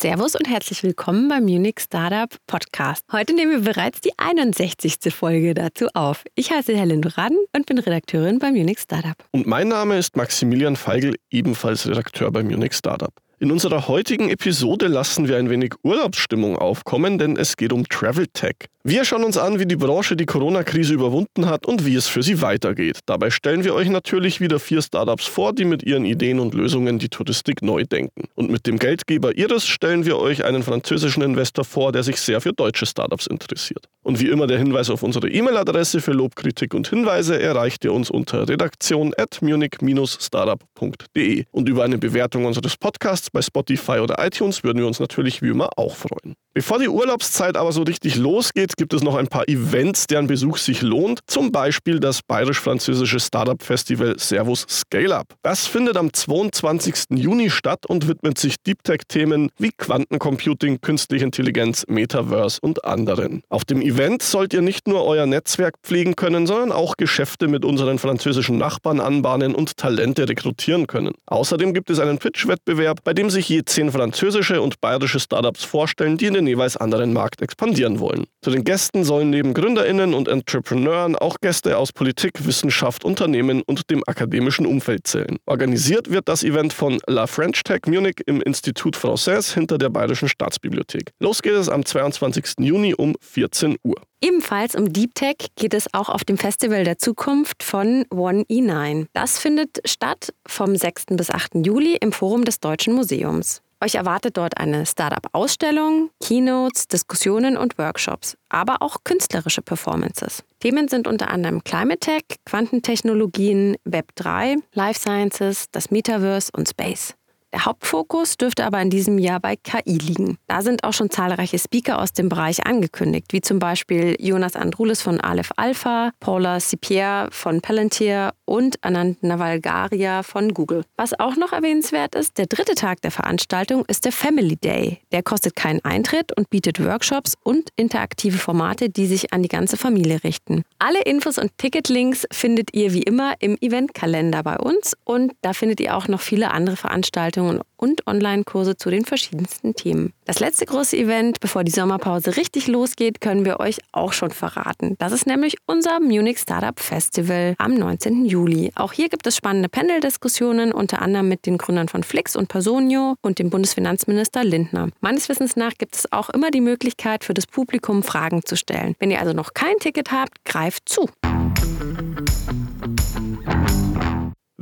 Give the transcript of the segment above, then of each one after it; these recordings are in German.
Servus und herzlich willkommen beim Munich Startup Podcast. Heute nehmen wir bereits die 61. Folge dazu auf. Ich heiße Helen Doraden und bin Redakteurin beim Munich Startup. Und mein Name ist Maximilian Feigl, ebenfalls Redakteur beim Munich Startup. In unserer heutigen Episode lassen wir ein wenig Urlaubsstimmung aufkommen, denn es geht um Travel Tech. Wir schauen uns an, wie die Branche die Corona-Krise überwunden hat und wie es für sie weitergeht. Dabei stellen wir euch natürlich wieder vier Startups vor, die mit ihren Ideen und Lösungen die Touristik neu denken. Und mit dem Geldgeber Iris stellen wir euch einen französischen Investor vor, der sich sehr für deutsche Startups interessiert. Und wie immer der Hinweis auf unsere E-Mail-Adresse für Lob, Kritik und Hinweise erreicht ihr uns unter redaktion at munich-startup.de. Und über eine Bewertung unseres Podcasts bei Spotify oder iTunes würden wir uns natürlich wie immer auch freuen. Bevor die Urlaubszeit aber so richtig losgeht, gibt es noch ein paar Events, deren Besuch sich lohnt. Zum Beispiel das bayerisch-französische Startup-Festival Servus Scale Up. Das findet am 22. Juni statt und widmet sich Deep Tech-Themen wie Quantencomputing, künstliche Intelligenz, Metaverse und anderen. Auf dem Event sollt ihr nicht nur euer Netzwerk pflegen können, sondern auch Geschäfte mit unseren französischen Nachbarn anbahnen und Talente rekrutieren können. Außerdem gibt es einen Pitch-Wettbewerb, bei dem sich je zehn französische und bayerische Startups vorstellen, die in den jeweils anderen Markt expandieren wollen. Zu den Gästen sollen neben GründerInnen und Entrepreneuren auch Gäste aus Politik, Wissenschaft, Unternehmen und dem akademischen Umfeld zählen. Organisiert wird das Event von La French Tech Munich im Institut Français hinter der Bayerischen Staatsbibliothek. Los geht es am 22. Juni um 14 Uhr. Ebenfalls um Deep Tech geht es auch auf dem Festival der Zukunft von One E9. Das findet statt vom 6. bis 8. Juli im Forum des Deutschen Museums. Euch erwartet dort eine Startup-Ausstellung, Keynotes, Diskussionen und Workshops, aber auch künstlerische Performances. Themen sind unter anderem Climate Tech, Quantentechnologien, Web3, Life Sciences, das Metaverse und Space. Der Hauptfokus dürfte aber in diesem Jahr bei KI liegen. Da sind auch schon zahlreiche Speaker aus dem Bereich angekündigt, wie zum Beispiel Jonas Andrulis von Aleph Alpha, Paula Cipier von Palantir und Anand Navalgaria von Google. Was auch noch erwähnenswert ist, der dritte Tag der Veranstaltung ist der Family Day. Der kostet keinen Eintritt und bietet Workshops und interaktive Formate, die sich an die ganze Familie richten. Alle Infos und Ticketlinks findet ihr wie immer im Eventkalender bei uns und da findet ihr auch noch viele andere Veranstaltungen Veranstaltungen und Online-Kurse zu den verschiedensten Themen. Das letzte große Event, bevor die Sommerpause richtig losgeht, können wir euch auch schon verraten. Das ist nämlich unser Munich Startup Festival am 19. Juli. Auch hier gibt es spannende Panel-Diskussionen, unter anderem mit den Gründern von Flix und Personio und dem Bundesfinanzminister Lindner. Meines Wissens nach gibt es auch immer die Möglichkeit für das Publikum Fragen zu stellen. Wenn ihr also noch kein Ticket habt, greift zu.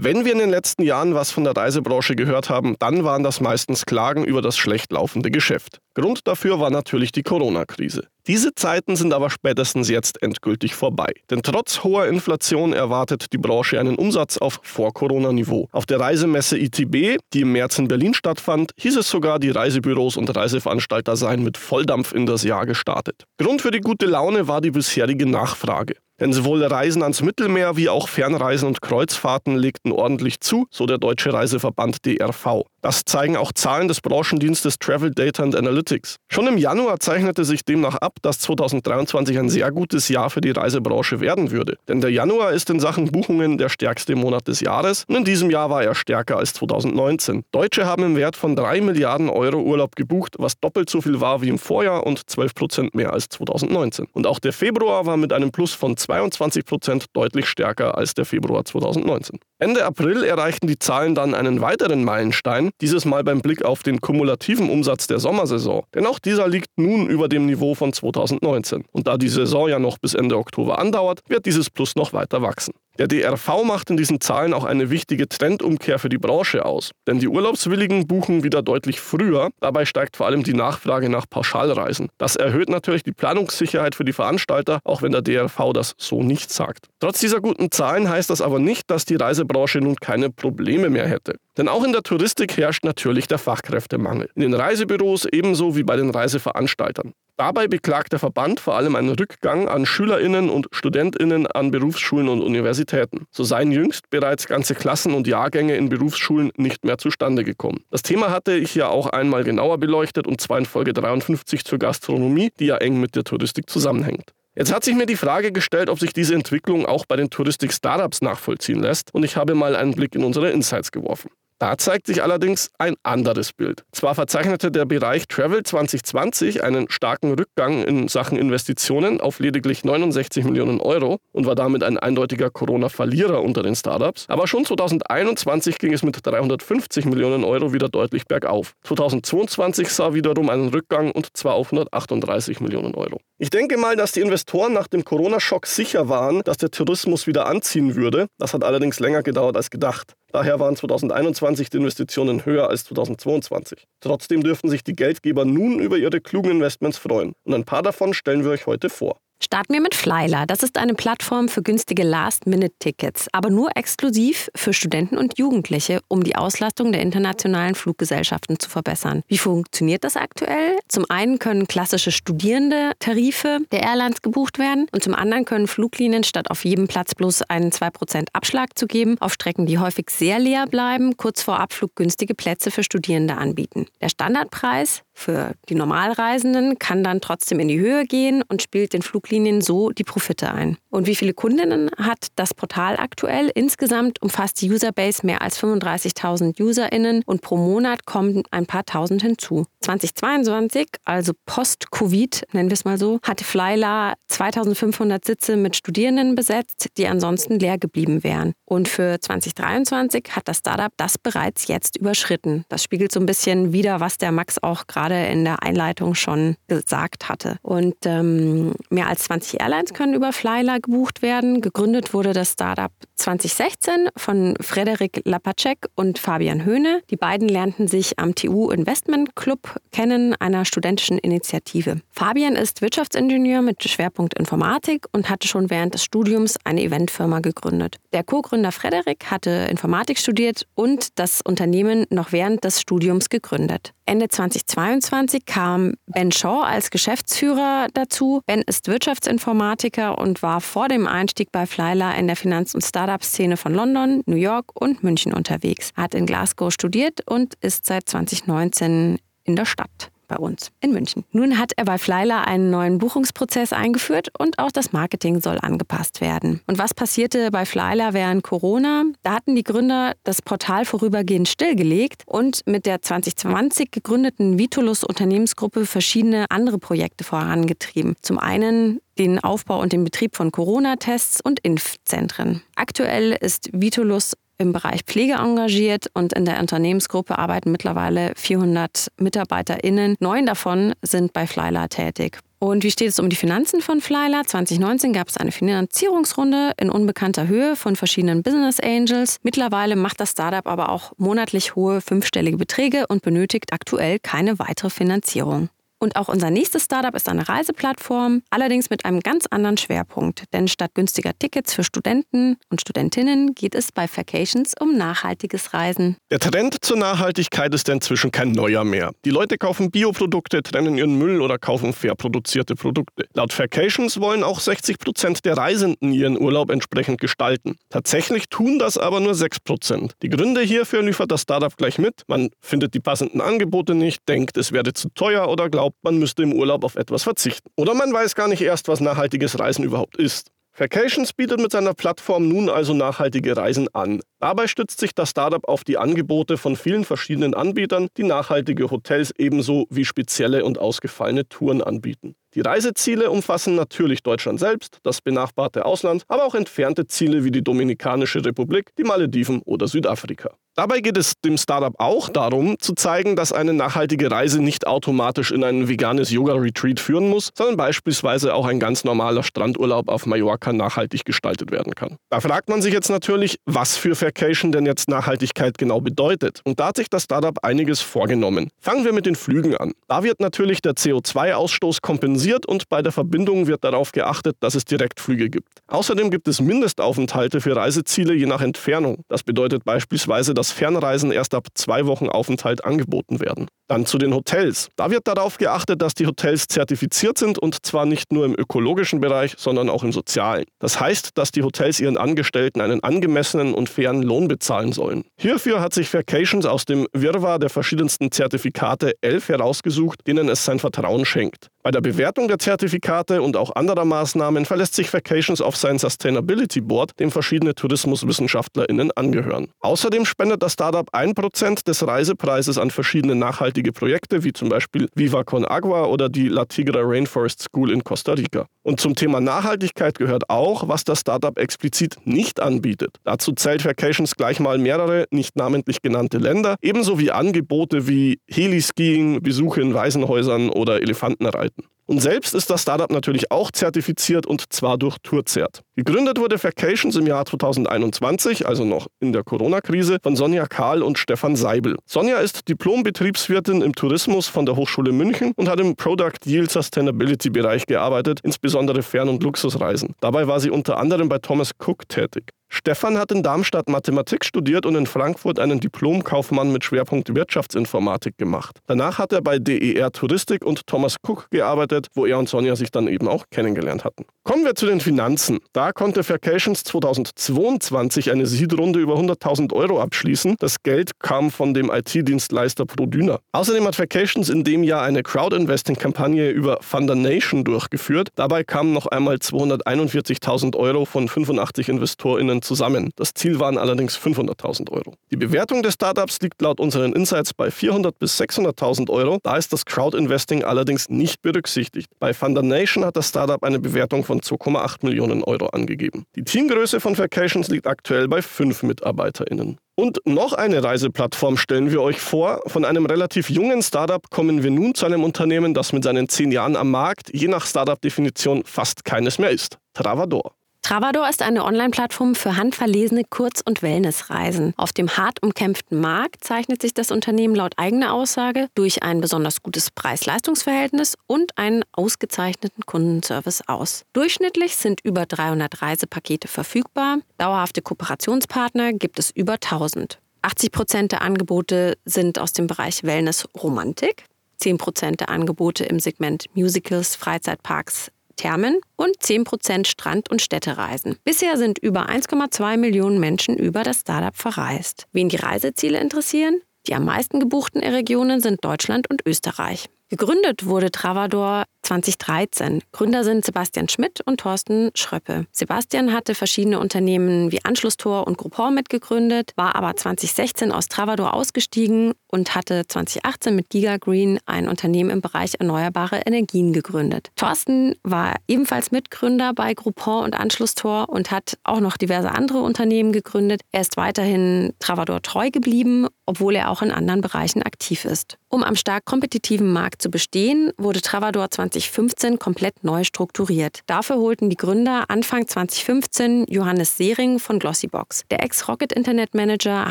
Wenn wir in den letzten Jahren was von der Reisebranche gehört haben, dann waren das meistens Klagen über das schlecht laufende Geschäft. Grund dafür war natürlich die Corona-Krise. Diese Zeiten sind aber spätestens jetzt endgültig vorbei. Denn trotz hoher Inflation erwartet die Branche einen Umsatz auf Vor-Corona-Niveau. Auf der Reisemesse ITB, die im März in Berlin stattfand, hieß es sogar, die Reisebüros und Reiseveranstalter seien mit Volldampf in das Jahr gestartet. Grund für die gute Laune war die bisherige Nachfrage. Denn sowohl Reisen ans Mittelmeer wie auch Fernreisen und Kreuzfahrten legten ordentlich zu, so der deutsche Reiseverband DRV. Das zeigen auch Zahlen des Branchendienstes Travel Data and Analytics. Schon im Januar zeichnete sich demnach ab, dass 2023 ein sehr gutes Jahr für die Reisebranche werden würde. Denn der Januar ist in Sachen Buchungen der stärkste Monat des Jahres und in diesem Jahr war er stärker als 2019. Deutsche haben im Wert von 3 Milliarden Euro Urlaub gebucht, was doppelt so viel war wie im Vorjahr und 12 Prozent mehr als 2019. Und auch der Februar war mit einem Plus von 22 Prozent deutlich stärker als der Februar 2019. Ende April erreichten die Zahlen dann einen weiteren Meilenstein, dieses Mal beim Blick auf den kumulativen Umsatz der Sommersaison. Denn auch dieser liegt nun über dem Niveau von 2019. Und da die Saison ja noch bis Ende Oktober andauert, wird dieses Plus noch weiter wachsen. Der DRV macht in diesen Zahlen auch eine wichtige Trendumkehr für die Branche aus. Denn die Urlaubswilligen buchen wieder deutlich früher. Dabei steigt vor allem die Nachfrage nach Pauschalreisen. Das erhöht natürlich die Planungssicherheit für die Veranstalter, auch wenn der DRV das so nicht sagt. Trotz dieser guten Zahlen heißt das aber nicht, dass die Reisebranche nun keine Probleme mehr hätte. Denn auch in der Touristik herrscht natürlich der Fachkräftemangel. In den Reisebüros ebenso wie bei den Reiseveranstaltern. Dabei beklagt der Verband vor allem einen Rückgang an Schülerinnen und Studentinnen an Berufsschulen und Universitäten. So seien jüngst bereits ganze Klassen und Jahrgänge in Berufsschulen nicht mehr zustande gekommen. Das Thema hatte ich ja auch einmal genauer beleuchtet und zwar in Folge 53 zur Gastronomie, die ja eng mit der Touristik zusammenhängt. Jetzt hat sich mir die Frage gestellt, ob sich diese Entwicklung auch bei den Touristik-Startups nachvollziehen lässt und ich habe mal einen Blick in unsere Insights geworfen. Da zeigt sich allerdings ein anderes Bild. Zwar verzeichnete der Bereich Travel 2020 einen starken Rückgang in Sachen Investitionen auf lediglich 69 Millionen Euro und war damit ein eindeutiger Corona-Verlierer unter den Startups, aber schon 2021 ging es mit 350 Millionen Euro wieder deutlich bergauf. 2022 sah wiederum einen Rückgang und zwar auf 138 Millionen Euro. Ich denke mal, dass die Investoren nach dem Corona-Schock sicher waren, dass der Tourismus wieder anziehen würde. Das hat allerdings länger gedauert als gedacht. Daher waren 2021 die Investitionen höher als 2022. Trotzdem dürften sich die Geldgeber nun über ihre klugen Investments freuen. Und ein paar davon stellen wir euch heute vor. Starten wir mit Flyler. Das ist eine Plattform für günstige Last-Minute-Tickets, aber nur exklusiv für Studenten und Jugendliche, um die Auslastung der internationalen Fluggesellschaften zu verbessern. Wie funktioniert das aktuell? Zum einen können klassische Studierende-Tarife der Airlines gebucht werden und zum anderen können Fluglinien statt auf jedem Platz bloß einen 2% Abschlag zu geben, auf Strecken, die häufig sehr leer bleiben, kurz vor Abflug günstige Plätze für Studierende anbieten. Der Standardpreis für die Normalreisenden kann dann trotzdem in die Höhe gehen und spielt den Fluglinien so die Profite ein. Und wie viele Kundinnen hat das Portal aktuell? Insgesamt umfasst die Userbase mehr als 35.000 UserInnen und pro Monat kommen ein paar tausend hinzu. 2022, also post-Covid, nennen wir es mal so, hatte Flyla 2500 Sitze mit Studierenden besetzt, die ansonsten leer geblieben wären. Und für 2023 hat das Startup das bereits jetzt überschritten. Das spiegelt so ein bisschen wider, was der Max auch gerade gerade in der Einleitung schon gesagt hatte. Und ähm, mehr als 20 Airlines können über Flyla gebucht werden. Gegründet wurde das Startup 2016 von Frederik Lapacek und Fabian Höhne. Die beiden lernten sich am TU Investment Club kennen, einer studentischen Initiative. Fabian ist Wirtschaftsingenieur mit Schwerpunkt Informatik und hatte schon während des Studiums eine Eventfirma gegründet. Der Co-Gründer Frederik hatte Informatik studiert und das Unternehmen noch während des Studiums gegründet. Ende 2022 kam Ben Shaw als Geschäftsführer dazu. Ben ist Wirtschaftsinformatiker und war vor dem Einstieg bei Flyla in der Finanz- und Startup-Szene von London, New York und München unterwegs. Er hat in Glasgow studiert und ist seit 2019 in der Stadt bei uns in München. Nun hat er bei Flyler einen neuen Buchungsprozess eingeführt und auch das Marketing soll angepasst werden. Und was passierte bei Flyler während Corona? Da hatten die Gründer das Portal vorübergehend stillgelegt und mit der 2020 gegründeten Vitulus Unternehmensgruppe verschiedene andere Projekte vorangetrieben. Zum einen den Aufbau und den Betrieb von Corona-Tests und Impfzentren. Aktuell ist Vitulus im Bereich Pflege engagiert und in der Unternehmensgruppe arbeiten mittlerweile 400 MitarbeiterInnen. Neun davon sind bei Flyla tätig. Und wie steht es um die Finanzen von Flyla? 2019 gab es eine Finanzierungsrunde in unbekannter Höhe von verschiedenen Business Angels. Mittlerweile macht das Startup aber auch monatlich hohe fünfstellige Beträge und benötigt aktuell keine weitere Finanzierung. Und auch unser nächstes Startup ist eine Reiseplattform, allerdings mit einem ganz anderen Schwerpunkt. Denn statt günstiger Tickets für Studenten und Studentinnen geht es bei Vacations um nachhaltiges Reisen. Der Trend zur Nachhaltigkeit ist inzwischen kein neuer mehr. Die Leute kaufen Bioprodukte, trennen ihren Müll oder kaufen fair produzierte Produkte. Laut Vacations wollen auch 60 Prozent der Reisenden ihren Urlaub entsprechend gestalten. Tatsächlich tun das aber nur 6 Prozent. Die Gründe hierfür liefert das Startup gleich mit. Man findet die passenden Angebote nicht, denkt, es werde zu teuer oder glaubt, glaubt, man müsste im Urlaub auf etwas verzichten. Oder man weiß gar nicht erst, was nachhaltiges Reisen überhaupt ist. Vacations bietet mit seiner Plattform nun also nachhaltige Reisen an. Dabei stützt sich das Startup auf die Angebote von vielen verschiedenen Anbietern, die nachhaltige Hotels ebenso wie spezielle und ausgefallene Touren anbieten. Die Reiseziele umfassen natürlich Deutschland selbst, das benachbarte Ausland, aber auch entfernte Ziele wie die Dominikanische Republik, die Malediven oder Südafrika. Dabei geht es dem Startup auch darum, zu zeigen, dass eine nachhaltige Reise nicht automatisch in ein veganes Yoga-Retreat führen muss, sondern beispielsweise auch ein ganz normaler Strandurlaub auf Mallorca nachhaltig gestaltet werden kann. Da fragt man sich jetzt natürlich, was für Vacation denn jetzt Nachhaltigkeit genau bedeutet. Und da hat sich das Startup einiges vorgenommen. Fangen wir mit den Flügen an. Da wird natürlich der CO2-Ausstoß kompensiert und bei der Verbindung wird darauf geachtet, dass es Direktflüge gibt. Außerdem gibt es Mindestaufenthalte für Reiseziele je nach Entfernung. Das bedeutet beispielsweise, dass Fernreisen erst ab zwei Wochen Aufenthalt angeboten werden. Dann zu den Hotels. Da wird darauf geachtet, dass die Hotels zertifiziert sind und zwar nicht nur im ökologischen Bereich, sondern auch im sozialen. Das heißt, dass die Hotels ihren Angestellten einen angemessenen und fairen Lohn bezahlen sollen. Hierfür hat sich Vacations aus dem Wirrwarr der verschiedensten Zertifikate elf herausgesucht, denen es sein Vertrauen schenkt. Bei der Bewertung der Zertifikate und auch anderer Maßnahmen verlässt sich Vacations auf sein Sustainability Board, dem verschiedene TourismuswissenschaftlerInnen angehören. Außerdem spendet das Startup 1% des Reisepreises an verschiedene nachhaltige Projekte, wie zum Beispiel Viva Con Agua oder die La Tigra Rainforest School in Costa Rica. Und zum Thema Nachhaltigkeit gehört auch, was das Startup explizit nicht anbietet. Dazu zählt Vacations gleich mal mehrere nicht namentlich genannte Länder, ebenso wie Angebote wie Heliskiing, Besuche in Waisenhäusern oder Elefantenreiten. Und selbst ist das Startup natürlich auch zertifiziert und zwar durch Tourzert. Gegründet wurde Vacations im Jahr 2021, also noch in der Corona-Krise, von Sonja Kahl und Stefan Seibel. Sonja ist Diplom-Betriebswirtin im Tourismus von der Hochschule München und hat im Product Yield Sustainability Bereich gearbeitet, insbesondere Fern- und Luxusreisen. Dabei war sie unter anderem bei Thomas Cook tätig. Stefan hat in Darmstadt Mathematik studiert und in Frankfurt einen Diplomkaufmann mit Schwerpunkt Wirtschaftsinformatik gemacht. Danach hat er bei DER Touristik und Thomas Cook gearbeitet, wo er und Sonja sich dann eben auch kennengelernt hatten. Kommen wir zu den Finanzen. Da konnte Vacations 2022 eine Seed-Runde über 100.000 Euro abschließen. Das Geld kam von dem IT-Dienstleister ProDyna. Außerdem hat Vacations in dem Jahr eine Crowd-Investing-Kampagne über Funder Nation durchgeführt. Dabei kamen noch einmal 241.000 Euro von 85 InvestorInnen Unternehmen zusammen. Das Ziel waren allerdings 500.000 Euro. Die Bewertung des Startups liegt laut unseren Insights bei 400.000 bis 600.000 Euro. Da ist das Crowd-Investing allerdings nicht berücksichtigt. Bei Funder Nation hat das Startup eine Bewertung von 2,8 Millionen Euro angegeben. Die Teamgröße von Vacations liegt aktuell bei fünf MitarbeiterInnen. Und noch eine Reiseplattform stellen wir euch vor. Von einem relativ jungen Startup kommen wir nun zu einem Unternehmen, das mit seinen zehn Jahren am Markt je nach Startup-Definition fast keines mehr ist. Travador. Travador ist eine Online-Plattform für handverlesene Kurz- und Wellnessreisen. Auf dem hart umkämpften Markt zeichnet sich das Unternehmen laut eigener Aussage durch ein besonders gutes Preis-Leistungs-Verhältnis und einen ausgezeichneten Kundenservice aus. Durchschnittlich sind über 300 Reisepakete verfügbar. Dauerhafte Kooperationspartner gibt es über 1000. 80 Prozent der Angebote sind aus dem Bereich Wellness-Romantik. 10 Prozent der Angebote im Segment Musicals, Freizeitparks, Thermen und 10% Strand- und Städtereisen. Bisher sind über 1,2 Millionen Menschen über das Startup verreist. Wen die Reiseziele interessieren? Die am meisten gebuchten Regionen sind Deutschland und Österreich. Gegründet wurde Travador 2013. Gründer sind Sebastian Schmidt und Thorsten Schröppe. Sebastian hatte verschiedene Unternehmen wie Anschlusstor und Groupon mitgegründet, war aber 2016 aus Travador ausgestiegen und hatte 2018 mit Giga Green ein Unternehmen im Bereich erneuerbare Energien gegründet. Thorsten war ebenfalls Mitgründer bei Groupon und Anschlusstor und hat auch noch diverse andere Unternehmen gegründet. Er ist weiterhin Travador treu geblieben, obwohl er auch in anderen Bereichen aktiv ist. Um am stark kompetitiven Markt zu bestehen, wurde Travador 2015 komplett neu strukturiert. Dafür holten die Gründer Anfang 2015 Johannes Sehring von Glossybox. Der Ex-Rocket Internet Manager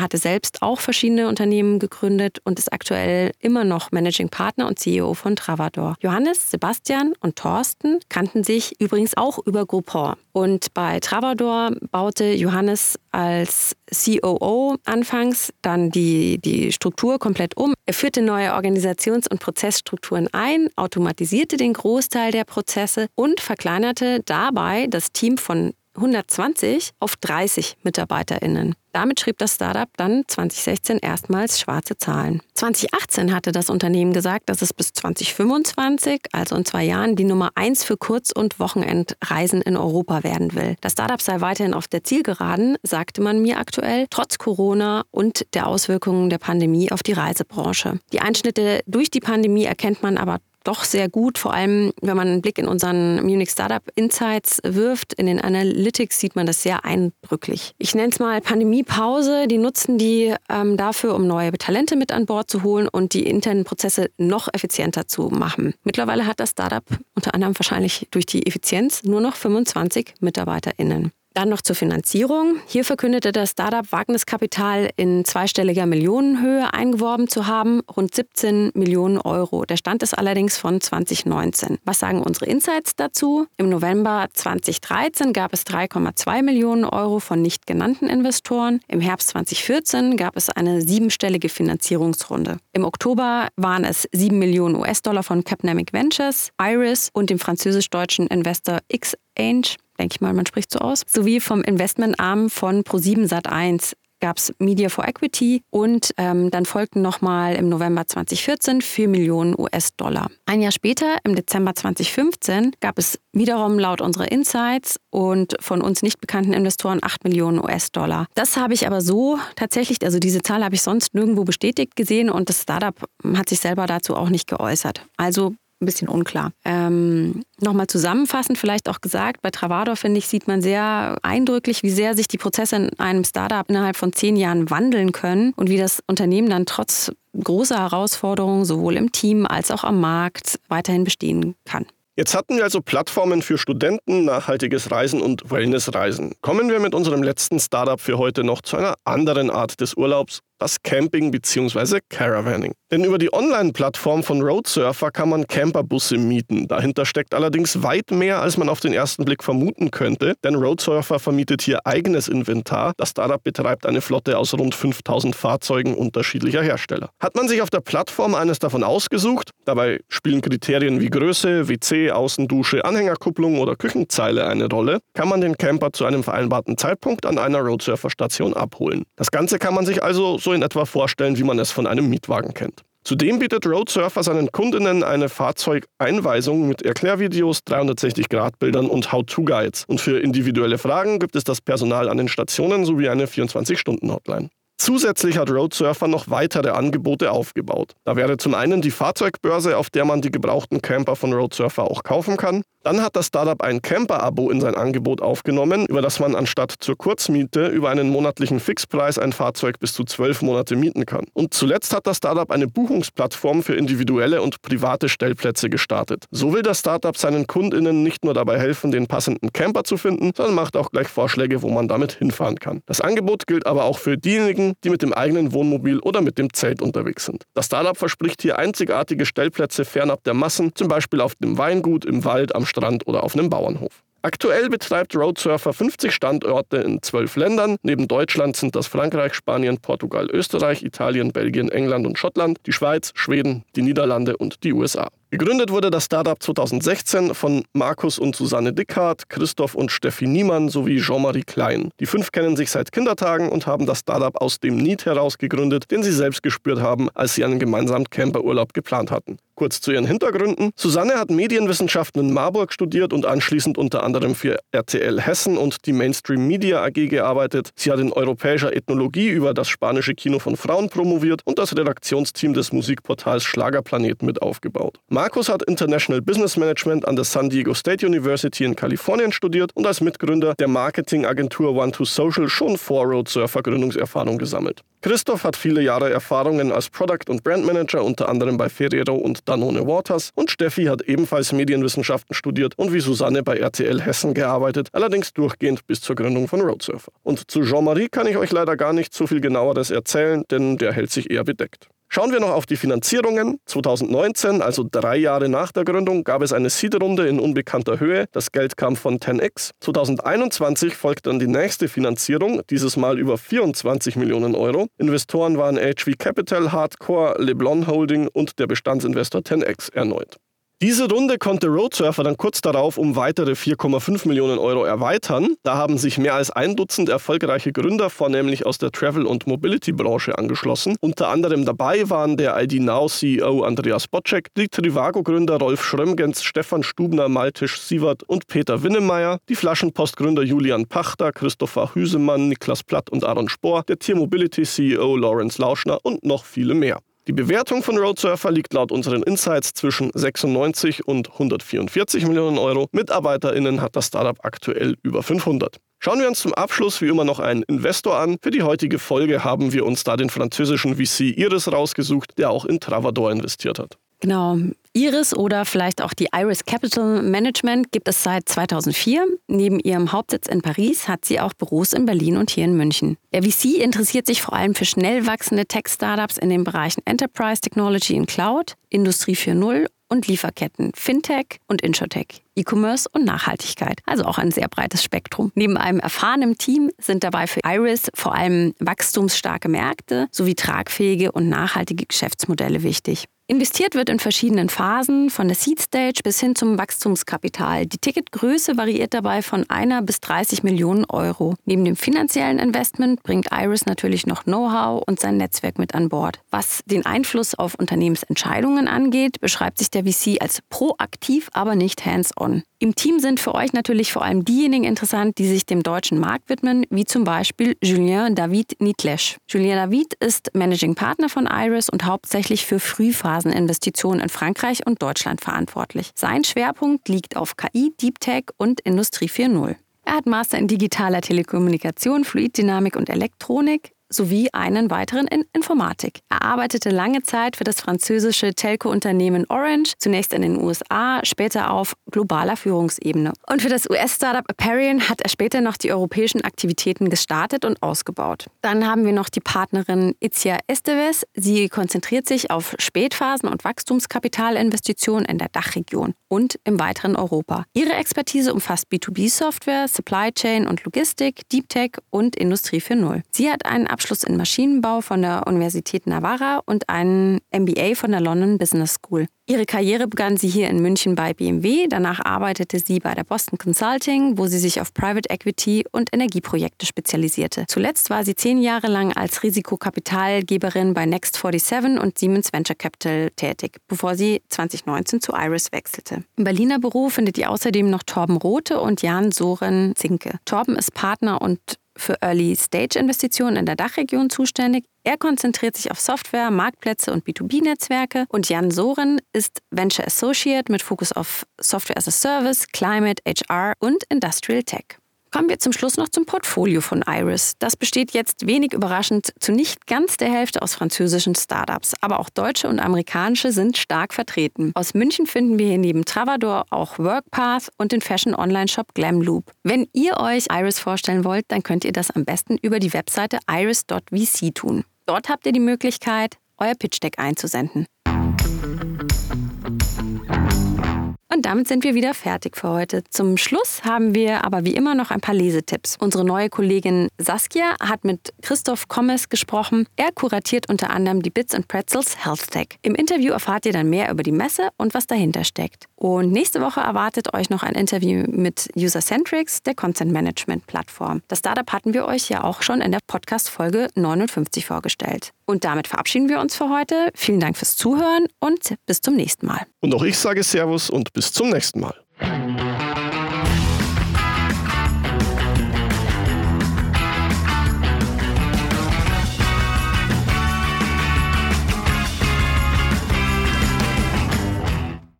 hatte selbst auch verschiedene Unternehmen gegründet und ist aktuell immer noch Managing Partner und CEO von Travador. Johannes, Sebastian und Thorsten kannten sich übrigens auch über Groupon. Und bei Travador baute Johannes als COO anfangs dann die, die Struktur komplett um. Er führte neue Organisations- und Prozessstrukturen ein, automatisierte den Großteil der Prozesse und verkleinerte dabei das Team von 120 auf 30 MitarbeiterInnen. Damit schrieb das Startup dann 2016 erstmals schwarze Zahlen. 2018 hatte das Unternehmen gesagt, dass es bis 2025, also in zwei Jahren, die Nummer eins für Kurz- und Wochenendreisen in Europa werden will. Das Startup sei weiterhin auf der Zielgeraden, sagte man mir aktuell, trotz Corona und der Auswirkungen der Pandemie auf die Reisebranche. Die Einschnitte durch die Pandemie erkennt man aber doch sehr gut, vor allem wenn man einen Blick in unseren Munich Startup Insights wirft. In den Analytics sieht man das sehr eindrücklich. Ich nenne es mal Pandemiepause. Die nutzen die ähm, dafür, um neue Talente mit an Bord zu holen und die internen Prozesse noch effizienter zu machen. Mittlerweile hat das Startup unter anderem wahrscheinlich durch die Effizienz nur noch 25 MitarbeiterInnen. Dann noch zur Finanzierung. Hier verkündete das Startup Wagniskapital in zweistelliger Millionenhöhe eingeworben zu haben, rund 17 Millionen Euro. Der Stand ist allerdings von 2019. Was sagen unsere Insights dazu? Im November 2013 gab es 3,2 Millionen Euro von nicht genannten Investoren. Im Herbst 2014 gab es eine siebenstellige Finanzierungsrunde. Im Oktober waren es 7 Millionen US-Dollar von Capnamic Ventures, Iris und dem französisch-deutschen Investor X-Ange denke ich mal, man spricht so aus, sowie vom Investmentarm von Pro7 Sat1 gab es Media for Equity und ähm, dann folgten nochmal im November 2014 4 Millionen US-Dollar. Ein Jahr später, im Dezember 2015, gab es wiederum laut unserer Insights und von uns nicht bekannten Investoren 8 Millionen US-Dollar. Das habe ich aber so tatsächlich, also diese Zahl habe ich sonst nirgendwo bestätigt gesehen und das Startup hat sich selber dazu auch nicht geäußert. Also ein bisschen unklar. Ähm, Nochmal zusammenfassend vielleicht auch gesagt, bei Travador, finde ich, sieht man sehr eindrücklich, wie sehr sich die Prozesse in einem Startup innerhalb von zehn Jahren wandeln können und wie das Unternehmen dann trotz großer Herausforderungen sowohl im Team als auch am Markt weiterhin bestehen kann. Jetzt hatten wir also Plattformen für Studenten, nachhaltiges Reisen und Wellnessreisen. Kommen wir mit unserem letzten Startup für heute noch zu einer anderen Art des Urlaubs, das Camping bzw. Caravanning. Denn über die Online-Plattform von Roadsurfer kann man Camperbusse mieten. Dahinter steckt allerdings weit mehr, als man auf den ersten Blick vermuten könnte, denn Roadsurfer vermietet hier eigenes Inventar. Das Startup betreibt eine Flotte aus rund 5000 Fahrzeugen unterschiedlicher Hersteller. Hat man sich auf der Plattform eines davon ausgesucht, dabei spielen Kriterien wie Größe, WC, Außendusche, Anhängerkupplung oder Küchenzeile eine Rolle, kann man den Camper zu einem vereinbarten Zeitpunkt an einer Roadsurfer-Station abholen. Das Ganze kann man sich also so in etwa vorstellen, wie man es von einem Mietwagen kennt. Zudem bietet Roadsurfer seinen Kundinnen eine Fahrzeugeinweisung mit Erklärvideos, 360-Grad-Bildern und How-To-Guides. Und für individuelle Fragen gibt es das Personal an den Stationen sowie eine 24-Stunden-Hotline. Zusätzlich hat Roadsurfer noch weitere Angebote aufgebaut. Da wäre zum einen die Fahrzeugbörse, auf der man die gebrauchten Camper von Roadsurfer auch kaufen kann. Dann hat das Startup ein Camper-Abo in sein Angebot aufgenommen, über das man anstatt zur Kurzmiete über einen monatlichen Fixpreis ein Fahrzeug bis zu zwölf Monate mieten kann. Und zuletzt hat das Startup eine Buchungsplattform für individuelle und private Stellplätze gestartet. So will das Startup seinen KundInnen nicht nur dabei helfen, den passenden Camper zu finden, sondern macht auch gleich Vorschläge, wo man damit hinfahren kann. Das Angebot gilt aber auch für diejenigen, die mit dem eigenen Wohnmobil oder mit dem Zelt unterwegs sind. Das Startup verspricht hier einzigartige Stellplätze fernab der Massen, zum Beispiel auf dem Weingut, im Wald, am Strand oder auf einem Bauernhof. Aktuell betreibt Roadsurfer 50 Standorte in zwölf Ländern. Neben Deutschland sind das Frankreich, Spanien, Portugal, Österreich, Italien, Belgien, England und Schottland, die Schweiz, Schweden, die Niederlande und die USA. Gegründet wurde das Startup 2016 von Markus und Susanne Dickhardt, Christoph und Steffi Niemann sowie Jean-Marie Klein. Die fünf kennen sich seit Kindertagen und haben das Startup aus dem Need heraus gegründet, den sie selbst gespürt haben, als sie einen gemeinsamen Camperurlaub geplant hatten. Kurz zu ihren Hintergründen. Susanne hat Medienwissenschaften in Marburg studiert und anschließend unter anderem für RTL Hessen und die Mainstream Media AG gearbeitet. Sie hat in europäischer Ethnologie über das spanische Kino von Frauen promoviert und das Redaktionsteam des Musikportals Schlagerplanet mit aufgebaut. Markus hat International Business Management an der San Diego State University in Kalifornien studiert und als Mitgründer der Marketingagentur One2Social schon vor Road Surfer Gründungserfahrung gesammelt. Christoph hat viele Jahre Erfahrungen als Product- und Brandmanager, unter anderem bei Ferrero und Danone Waters. Und Steffi hat ebenfalls Medienwissenschaften studiert und wie Susanne bei RTL Hessen gearbeitet, allerdings durchgehend bis zur Gründung von Roadsurfer. Und zu Jean-Marie kann ich euch leider gar nicht so viel genaueres erzählen, denn der hält sich eher bedeckt. Schauen wir noch auf die Finanzierungen. 2019, also drei Jahre nach der Gründung, gab es eine Seed-Runde in unbekannter Höhe. Das Geld kam von 10x. 2021 folgt dann die nächste Finanzierung, dieses Mal über 24 Millionen Euro. Investoren waren HV Capital, Hardcore, Leblon Holding und der Bestandsinvestor 10x erneut. Diese Runde konnte Roadsurfer dann kurz darauf um weitere 4,5 Millionen Euro erweitern. Da haben sich mehr als ein Dutzend erfolgreiche Gründer, vornehmlich aus der Travel- und Mobility-Branche, angeschlossen. Unter anderem dabei waren der ID Now CEO Andreas Bocek, die Trivago-Gründer Rolf Schrömgens, Stefan Stubner, Maltisch Sievert und Peter Winnemeyer, die Flaschenpost-Gründer Julian Pachter, Christopher Hüsemann, Niklas Platt und Aaron Spohr, der Tier Mobility CEO Lawrence Lauschner und noch viele mehr. Die Bewertung von Roadsurfer liegt laut unseren Insights zwischen 96 und 144 Millionen Euro. MitarbeiterInnen hat das Startup aktuell über 500. Schauen wir uns zum Abschluss wie immer noch einen Investor an. Für die heutige Folge haben wir uns da den französischen VC Iris rausgesucht, der auch in Travador investiert hat. Genau. Iris oder vielleicht auch die Iris Capital Management gibt es seit 2004. Neben ihrem Hauptsitz in Paris hat sie auch Büros in Berlin und hier in München. Der VC interessiert sich vor allem für schnell wachsende Tech-Startups in den Bereichen Enterprise Technology in Cloud, Industrie 4.0 und Lieferketten, Fintech und Insurtech, E-Commerce und Nachhaltigkeit. Also auch ein sehr breites Spektrum. Neben einem erfahrenen Team sind dabei für Iris vor allem wachstumsstarke Märkte sowie tragfähige und nachhaltige Geschäftsmodelle wichtig. Investiert wird in verschiedenen Phasen, von der Seed Stage bis hin zum Wachstumskapital. Die Ticketgröße variiert dabei von einer bis 30 Millionen Euro. Neben dem finanziellen Investment bringt Iris natürlich noch Know-how und sein Netzwerk mit an Bord. Was den Einfluss auf Unternehmensentscheidungen angeht, beschreibt sich der VC als proaktiv, aber nicht hands-on. Im Team sind für euch natürlich vor allem diejenigen interessant, die sich dem deutschen Markt widmen, wie zum Beispiel Julien David Nitlesch. Julien David ist Managing Partner von Iris und hauptsächlich für Frühphaseninvestitionen in Frankreich und Deutschland verantwortlich. Sein Schwerpunkt liegt auf KI, Deep Tech und Industrie 4.0. Er hat Master in digitaler Telekommunikation, Fluiddynamik und Elektronik, sowie einen weiteren in Informatik. Er arbeitete lange Zeit für das französische Telco-Unternehmen Orange, zunächst in den USA, später auf globaler Führungsebene. Und für das US-Startup Aperion hat er später noch die europäischen Aktivitäten gestartet und ausgebaut. Dann haben wir noch die Partnerin Itzia Esteves. Sie konzentriert sich auf Spätphasen und Wachstumskapitalinvestitionen in der Dachregion und im weiteren Europa. Ihre Expertise umfasst B2B-Software, Supply Chain und Logistik, Deep Tech und Industrie 4.0. Sie hat einen Abschluss in Maschinenbau von der Universität Navarra und einen MBA von der London Business School. Ihre Karriere begann sie hier in München bei BMW. Danach arbeitete sie bei der Boston Consulting, wo sie sich auf Private Equity und Energieprojekte spezialisierte. Zuletzt war sie zehn Jahre lang als Risikokapitalgeberin bei Next47 und Siemens Venture Capital tätig, bevor sie 2019 zu Iris wechselte. Im Berliner Büro findet ihr außerdem noch Torben Rote und Jan Soren Zinke. Torben ist Partner und für Early-Stage-Investitionen in der Dachregion zuständig. Er konzentriert sich auf Software, Marktplätze und B2B-Netzwerke. Und Jan Soren ist Venture Associate mit Fokus auf Software as a Service, Climate, HR und Industrial Tech. Kommen wir zum Schluss noch zum Portfolio von Iris. Das besteht jetzt wenig überraschend zu nicht ganz der Hälfte aus französischen Startups, aber auch deutsche und amerikanische sind stark vertreten. Aus München finden wir hier neben Travador auch Workpath und den Fashion-Online-Shop Glamloop. Wenn ihr euch Iris vorstellen wollt, dann könnt ihr das am besten über die Webseite iris.vc tun. Dort habt ihr die Möglichkeit, euer Pitch Deck einzusenden. Und damit sind wir wieder fertig für heute. Zum Schluss haben wir aber wie immer noch ein paar Lesetipps. Unsere neue Kollegin Saskia hat mit Christoph Kommes gesprochen. Er kuratiert unter anderem die Bits and Pretzels Health Tech. Im Interview erfahrt ihr dann mehr über die Messe und was dahinter steckt. Und nächste Woche erwartet euch noch ein Interview mit Usercentrics, der Content Management Plattform. Das Startup hatten wir euch ja auch schon in der Podcast Folge 59 vorgestellt. Und damit verabschieden wir uns für heute. Vielen Dank fürs Zuhören und bis zum nächsten Mal. Und auch ich sage Servus und bis zum nächsten Mal.